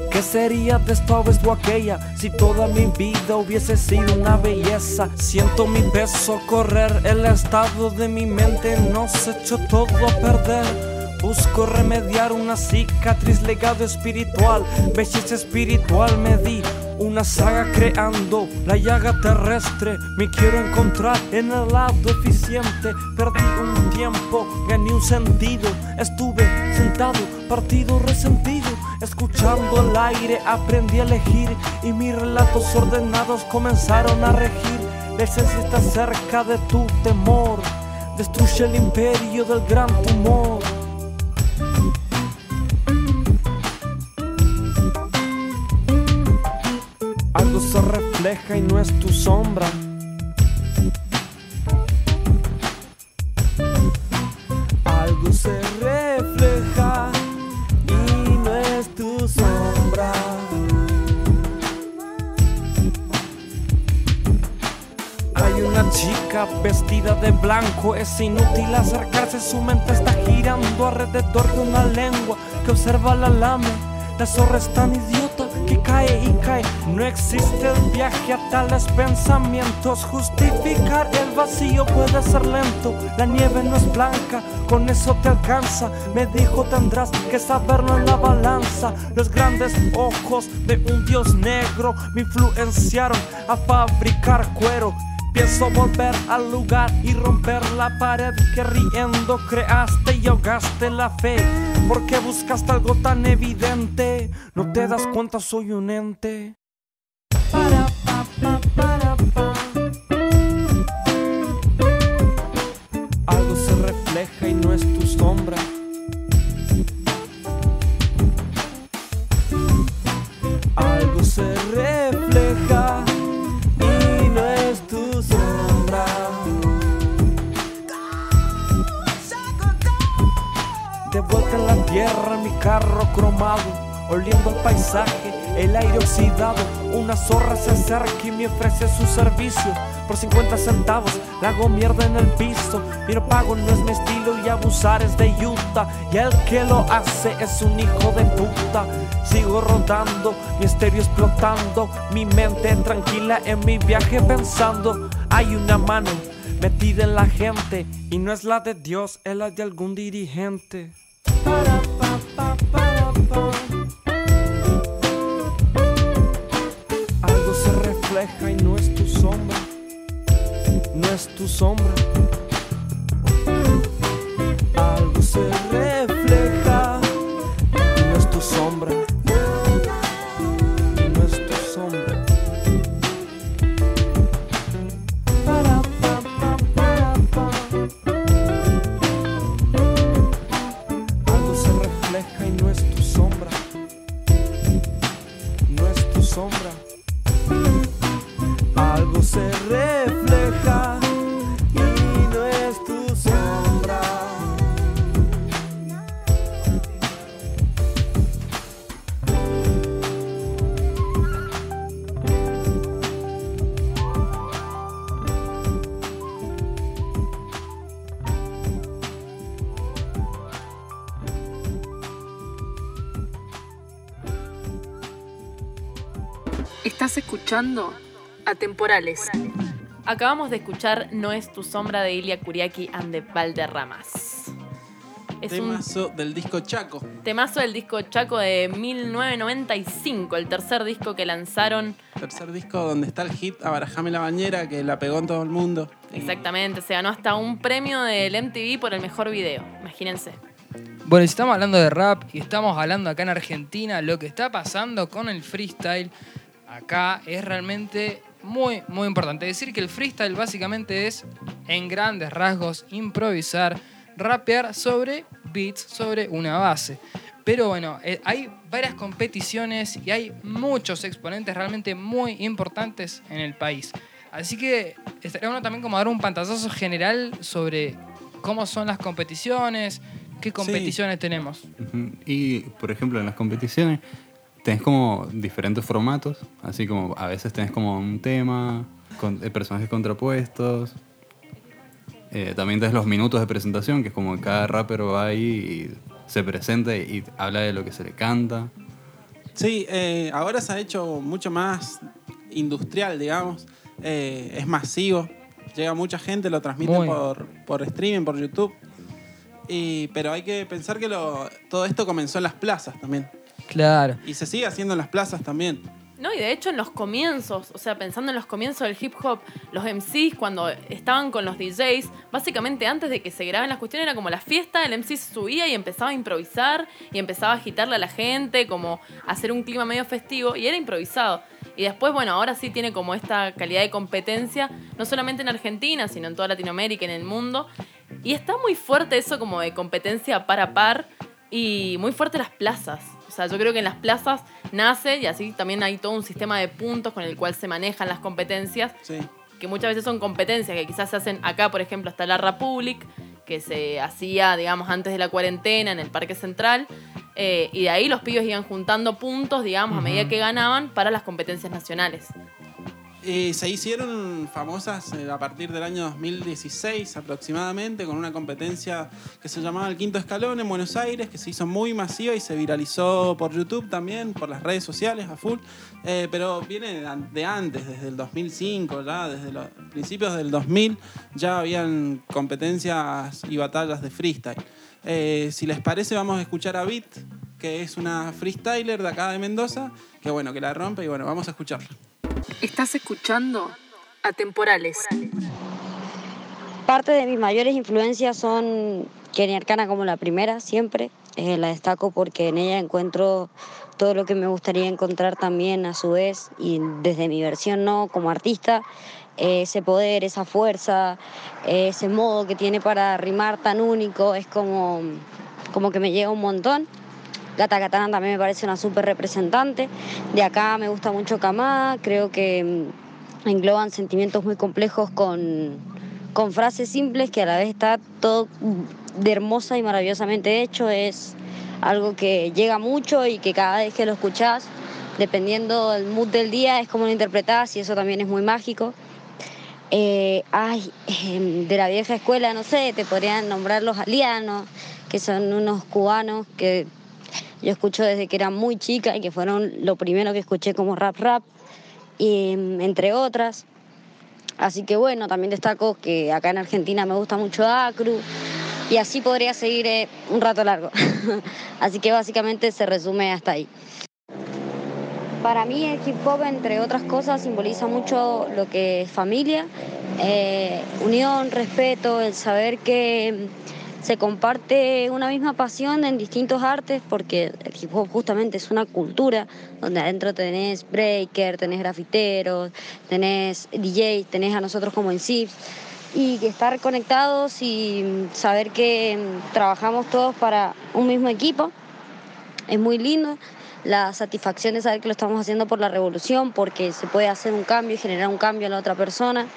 ¿Qué sería de esta vez o aquella si toda mi vida hubiese sido una belleza? Siento mi peso correr, el estado de mi mente nos echó todo a perder. Busco remediar una cicatriz, legado espiritual, belleza espiritual me di. Una saga creando la llaga terrestre. Me quiero encontrar en el lado eficiente. Perdí un tiempo, gané un sentido. Estuve sentado, partido resentido. Escuchando el aire, aprendí a elegir. Y mis relatos ordenados comenzaron a regir. La esencia está cerca de tu temor. Destruye el imperio del gran tumor. Algo se refleja y no es tu sombra. Algo se refleja y no es tu sombra. Hay una chica vestida de blanco, es inútil acercarse, su mente está girando alrededor de una lengua que observa la lame. La zorra es tan idiota cae y cae. No existe el viaje a tales pensamientos. Justificar el vacío puede ser lento. La nieve no es blanca, con eso te alcanza. Me dijo tendrás que saberlo en la balanza. Los grandes ojos de un dios negro me influenciaron a fabricar cuero. Pienso volver al lugar y romper la pared que riendo creaste y ahogaste la fe. Porque buscaste algo tan evidente. No te das cuenta, soy un ente. Algo se refleja y no es tu sombra. Tierra, mi carro cromado, oliendo el paisaje, el aire oxidado. Una zorra se acerca y me ofrece su servicio. Por 50 centavos, la hago mierda en el piso. Mi no pago no es mi estilo y abusar es de Utah. Y el que lo hace es un hijo de puta. Sigo rodando, mi estéreo explotando. Mi mente tranquila en mi viaje pensando. Hay una mano metida en la gente. Y no es la de Dios, es la de algún dirigente. Algo se refleja y no es tu sombra. No es tu sombra. Escuchando Atemporales. Acabamos de escuchar No es tu sombra de Ilia Kuriaki and the Valderramas. Es un Temazo del disco Chaco. temazo del disco Chaco de 1995, el tercer disco que lanzaron Tercer disco donde está el hit Abarajame la bañera que la pegó en todo el mundo. exactamente. Se ganó hasta un premio del MTV por el mejor video. Imagínense. Bueno, y si estamos hablando de rap y estamos hablando acá en Argentina, lo que está pasando con el freestyle acá es realmente muy, muy importante. Decir que el freestyle básicamente es, en grandes rasgos, improvisar, rapear sobre beats, sobre una base. Pero bueno, eh, hay varias competiciones y hay muchos exponentes realmente muy importantes en el país. Así que estaría bueno también como dar un pantallazo general sobre cómo son las competiciones, qué competiciones tenemos. Y, por ejemplo, en las competiciones tenés como diferentes formatos, así como a veces tenés como un tema, con, eh, personajes contrapuestos. Eh, también tenés los minutos de presentación, que es como cada rapper va ahí y se presenta y habla de lo que se le canta. Sí, eh, ahora se ha hecho mucho más industrial, digamos. Eh, es masivo. Llega mucha gente, lo transmiten Muy. por, por streaming, por YouTube. Y, pero hay que pensar que lo- todo esto comenzó en las plazas también. Claro. Y se sigue haciendo en las plazas también. No, y de hecho en los comienzos, o sea, pensando en los comienzos del hip hop, los MCs cuando estaban con los DJs, básicamente antes de que se graben las cuestiones era como la fiesta, el MC se subía y empezaba a improvisar y empezaba a agitarle a la gente, como a hacer un clima medio festivo y era improvisado. Y después, bueno, ahora sí tiene como esta calidad de competencia, no solamente en Argentina, sino en toda Latinoamérica, en el mundo. Y está muy fuerte eso como de competencia par a par y muy fuerte las plazas. O sea, yo creo que en las plazas nace y así también hay todo un sistema de puntos con el cual se manejan las competencias. Que muchas veces son competencias que quizás se hacen acá, por ejemplo, hasta la Republic, que se hacía, digamos, antes de la cuarentena en el Parque Central. eh, y de ahí los pibes iban juntando puntos, digamos, a medida que ganaban para las competencias nacionales. Y se hicieron famosas eh, a partir del año 2016 aproximadamente con una competencia que se llamaba El Quinto Escalón en Buenos Aires, que se hizo muy masiva y se viralizó por YouTube también, por las redes sociales a full. Eh, pero viene de an- de antes, desde el 2005, ya desde los principios del 2000 ya habían competencias y batallas de freestyle. Eh, si les parece vamos a escuchar a Beat, que es una freestyler de acá de Mendoza, que bueno, que la rompe y bueno, vamos a escucharla. Estás escuchando Atemporales. Parte de mis mayores influencias son Kenny Arcana como la primera, siempre. Eh, la destaco porque en ella encuentro todo lo que me gustaría encontrar también a su vez y desde mi versión no como artista, eh, ese poder, esa fuerza, eh, ese modo que tiene para rimar tan único, es como, como que me llega un montón. Gata Katana también me parece una súper representante. De acá me gusta mucho Kamá, creo que mm, engloban sentimientos muy complejos con, con frases simples que a la vez está todo de hermosa y maravillosamente hecho. Es algo que llega mucho y que cada vez que lo escuchás, dependiendo del mood del día, es como lo interpretás y eso también es muy mágico. Eh, ay, em, de la vieja escuela, no sé, te podrían nombrar los alianos, que son unos cubanos que yo escucho desde que era muy chica y que fueron lo primero que escuché como rap rap, y, em, entre otras. Así que bueno, también destaco que acá en Argentina me gusta mucho Acru y así podría seguir eh, un rato largo. así que básicamente se resume hasta ahí. Para mí el hip hop, entre otras cosas, simboliza mucho lo que es familia, eh, unión, respeto, el saber que se comparte una misma pasión en distintos artes, porque el hip hop justamente es una cultura donde adentro tenés breaker, tenés grafiteros, tenés DJs, tenés a nosotros como en SIPs, y estar conectados y saber que mm, trabajamos todos para un mismo equipo es muy lindo. La satisfacción de saber que lo estamos haciendo por la revolución, porque se puede hacer un cambio y generar un cambio en la otra persona.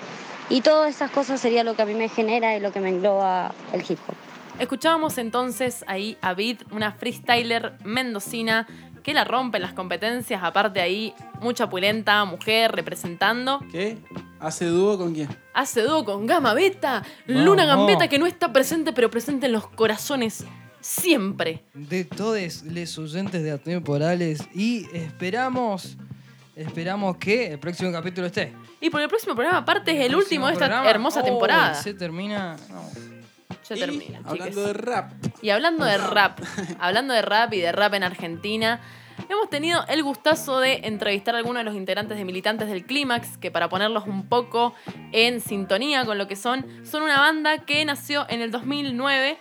Y todas esas cosas sería lo que a mí me genera y lo que me engloba el hip hop. Escuchábamos entonces ahí a Vid, una freestyler mendocina que la rompe en las competencias, aparte ahí, mucha pulenta, mujer representando. ¿Qué? ¿Hace dúo con quién? Hace dúo con Gama Beta, Luna Vamos. Gambeta que no está presente, pero presente en los corazones siempre. de todos los oyentes de Atemporales y esperamos esperamos que el próximo capítulo esté. Y por el próximo programa, aparte es el, último de esta programa, hermosa oh, temporada. Se termina. no. Ya termina. Hablando chiques. de rap. Y hablando de rap, hablando de rap y de rap en Argentina, hemos tenido el gustazo de entrevistar a algunos de los integrantes de Militantes del Clímax, que para ponerlos un poco en sintonía con lo que son, son una banda que nació en el 2009.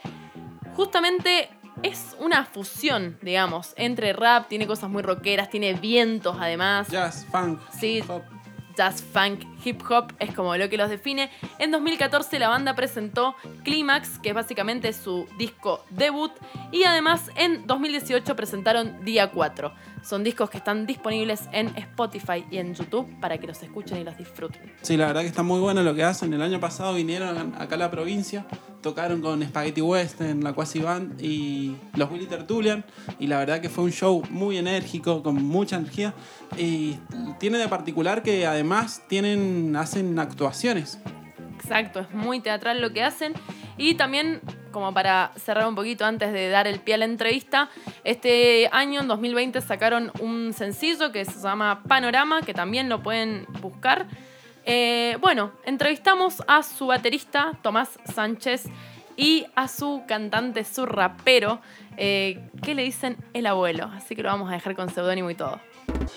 Justamente es una fusión, digamos, entre rap, tiene cosas muy rockeras, tiene vientos además. Jazz, funk. Sí, jazz, funk, hip hop es como lo que los define. En 2014 la banda presentó Climax, que es básicamente su disco debut, y además en 2018 presentaron Día 4. Son discos que están disponibles en Spotify y en YouTube para que los escuchen y los disfruten. Sí, la verdad que está muy bueno lo que hacen. El año pasado vinieron acá a la provincia, tocaron con Spaghetti West en la Quasi Band y los Willy Tertulian. Y la verdad que fue un show muy enérgico, con mucha energía. Y tiene de particular que además tienen, hacen actuaciones. Exacto, es muy teatral lo que hacen. Y también como para cerrar un poquito antes de dar el pie a la entrevista, este año, en 2020, sacaron un sencillo que se llama Panorama, que también lo pueden buscar. Eh, bueno, entrevistamos a su baterista, Tomás Sánchez, y a su cantante, su rapero, eh, que le dicen el abuelo. Así que lo vamos a dejar con seudónimo y todo.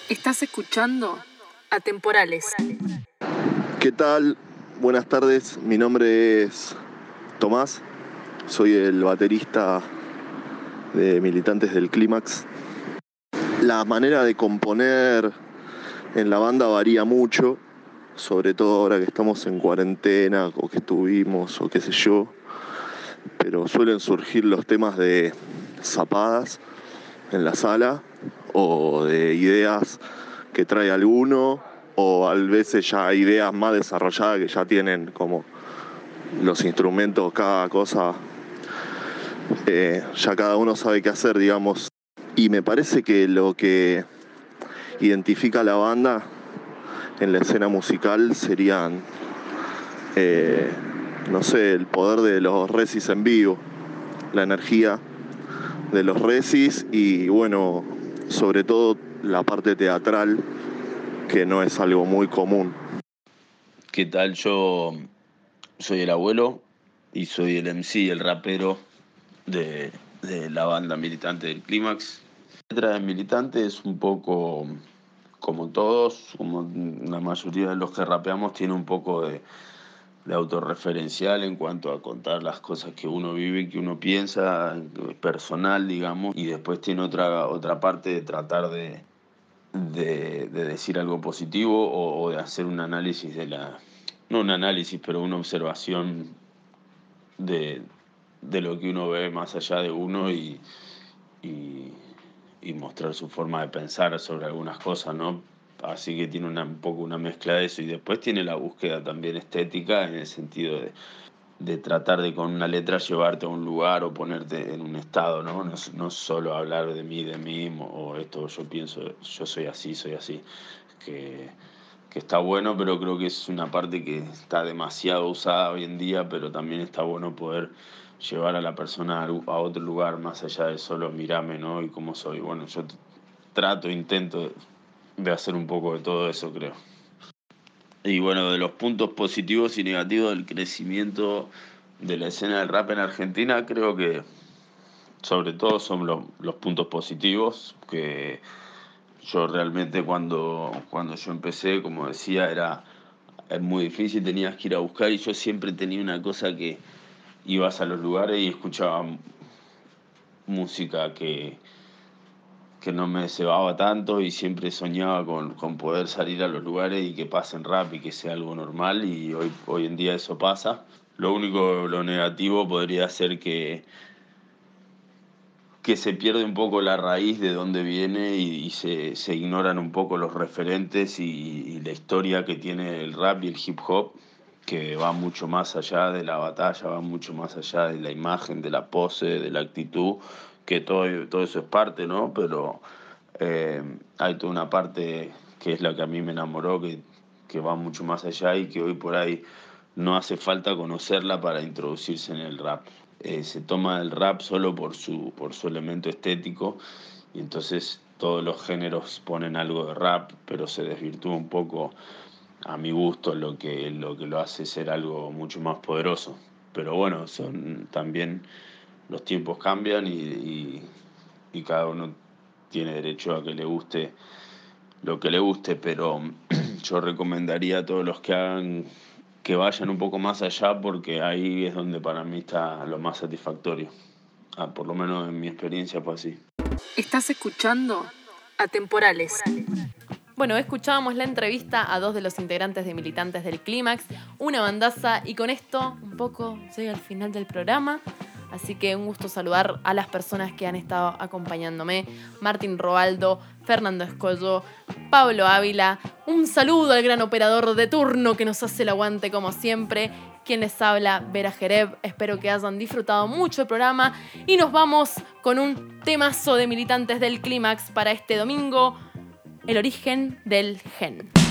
Estás escuchando Atemporales. ¿Qué tal? Buenas tardes, mi nombre es Tomás, soy el baterista de Militantes del Clímax. La manera de componer en la banda varía mucho, sobre todo ahora que estamos en cuarentena o que estuvimos o qué sé yo, pero suelen surgir los temas de zapadas en la sala o de ideas que trae alguno o a veces ya ideas más desarrolladas que ya tienen como los instrumentos, cada cosa, eh, ya cada uno sabe qué hacer, digamos. Y me parece que lo que identifica a la banda en la escena musical serían, eh, no sé, el poder de los resis en vivo, la energía de los resis y bueno, sobre todo la parte teatral, que no es algo muy común. ¿Qué tal? Yo soy el abuelo y soy el MC, el rapero de, la banda militante del Clímax. La letra de militante es un poco como todos, como la mayoría de los que rapeamos, tiene un poco de, de autorreferencial en cuanto a contar las cosas que uno vive, que uno piensa, personal, digamos, y después tiene otra, otra parte de tratar de, de, de decir algo positivo o de hacer un análisis de la, no un análisis, pero una observación de, de lo que uno ve más allá de uno y, y, mostrar su forma de pensar sobre algunas cosas, ¿no? Así que tiene una, un poco una mezcla de eso y después tiene la búsqueda también estética en el sentido de, de tratar de con una letra llevarte a un lugar o ponerte en un estado, ¿no? No, no solo hablar de mí, de mí o esto yo pienso, yo soy así, soy así, que, que está bueno, pero creo que es una parte que está demasiado usada hoy en día, pero también está bueno poder llevar a la persona a otro lugar más allá de solo mirarme, ¿no? Y cómo soy. Bueno, yo trato, intento de hacer un poco de todo eso, creo. Y bueno, de los puntos positivos y negativos del crecimiento de la escena del rap en Argentina, creo que sobre todo son los, los puntos positivos, que yo realmente cuando, cuando yo empecé, como decía, era, era muy difícil, tenías que ir a buscar y yo siempre tenía una cosa que ibas a los lugares y escuchaba música que, que no me cebaba tanto y siempre soñaba con, con, poder salir a los lugares y que pasen rap y que sea algo normal y hoy, hoy en día eso pasa. Lo único, lo negativo podría ser que, que se pierde un poco la raíz de dónde viene y, se, se, ignoran un poco los referentes y, y, la historia que tiene el rap y el hip hop, que va mucho más allá de la batalla, va mucho más allá de la imagen, de la pose, de la actitud que todo, todo eso es parte, ¿no? Pero eh, hay toda una parte que es la que a mí me enamoró, que, que va mucho más allá y que hoy por ahí no hace falta conocerla para introducirse en el rap. Eh, se toma el rap solo por su, por su elemento estético y entonces todos los géneros ponen algo de rap, pero se desvirtúa un poco a mi gusto lo que lo, que lo hace ser algo mucho más poderoso. Pero bueno, son también los tiempos cambian y, y, y, cada uno tiene derecho a que le guste lo que le guste, pero yo recomendaría a todos los que hagan que vayan un poco más allá porque ahí es donde para mí está lo más satisfactorio. Ah, por lo menos en mi experiencia fue así. Estás escuchando Atemporales. Bueno, escuchábamos la entrevista a dos de los integrantes de Militantes del Clímax, una bandaza, y con esto un poco llega al final del programa. Así que un gusto saludar a las personas que han estado acompañándome. Martín Roaldo, Fernando Escollo, Pablo Ávila. Un saludo al gran operador de turno que nos hace el aguante como siempre. Quien les habla, Vera Jereb. Espero que hayan disfrutado mucho el programa. Y nos vamos con un temazo de militantes del clímax para este domingo. El origen del gen.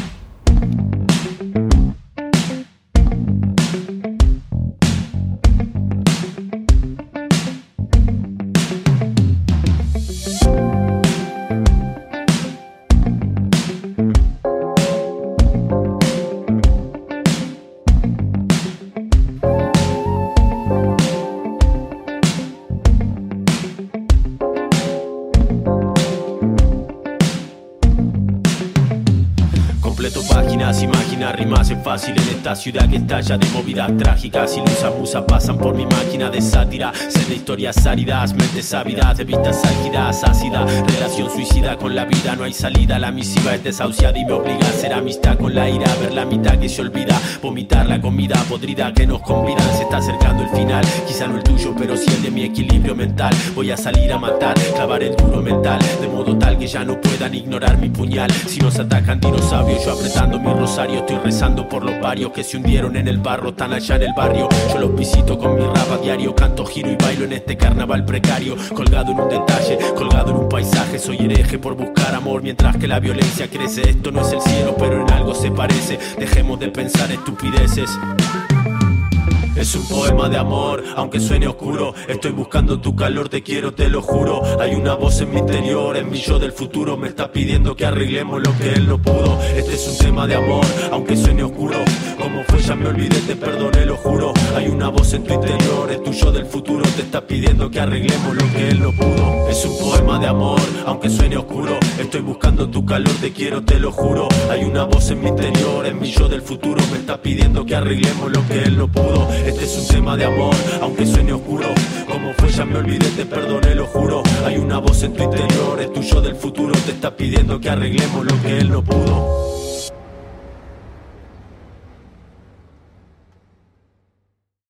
páginas, imagina rimas es fácil en esta ciudad que estalla de movidas trágicas. Ilusas musas pasan por mi máquina de sátira. Sé de historias áridas, mentes ávidas, de vistas álgidas, ácida. Relación suicida con la vida, no hay salida. La misiva es desahuciada y me obliga a hacer amistad con la ira. Ver la mitad que se olvida, vomitar la comida podrida que nos convidan. Se está acercando el final, quizá no el tuyo, pero sí el de mi equilibrio mental. Voy a salir a matar, clavar el duro mental, de modo tal que ya no puedan ignorar mi puñal. Si nos atacan dinosaurios, yo apretando mi rosario, estoy rezando por los varios que se hundieron en el barro, tan allá en el barrio. Yo los visito con mi rap a diario, canto, giro y bailo en este carnaval precario. Colgado en un detalle, colgado en un paisaje, soy hereje por buscar amor mientras que la violencia crece. Esto no es el cielo, pero en algo se parece. Dejemos de pensar estupideces. Es un poema de amor, aunque suene oscuro. Estoy buscando tu calor, te quiero, te lo juro. Hay una voz en mi interior, en mi yo del futuro. Me está pidiendo que arreglemos lo que él no pudo. Este es un tema de amor, aunque suene oscuro. Como fue, ya me olvidé, te perdoné, lo juro. Hay una voz en tu interior, es tu yo del futuro. Te está pidiendo que arreglemos lo que él no pudo. Es un poema de amor, aunque suene oscuro. Estoy buscando tu calor, te quiero, te lo juro. Hay una voz en mi interior, en mi yo del futuro. Me está pidiendo que arreglemos lo que él no pudo. Este es un tema de amor, aunque suene oscuro. Como fue, ya me olvidé, te perdoné, lo juro. Hay una voz en tu interior, es tu yo del futuro. Te está pidiendo que arreglemos lo que él no pudo.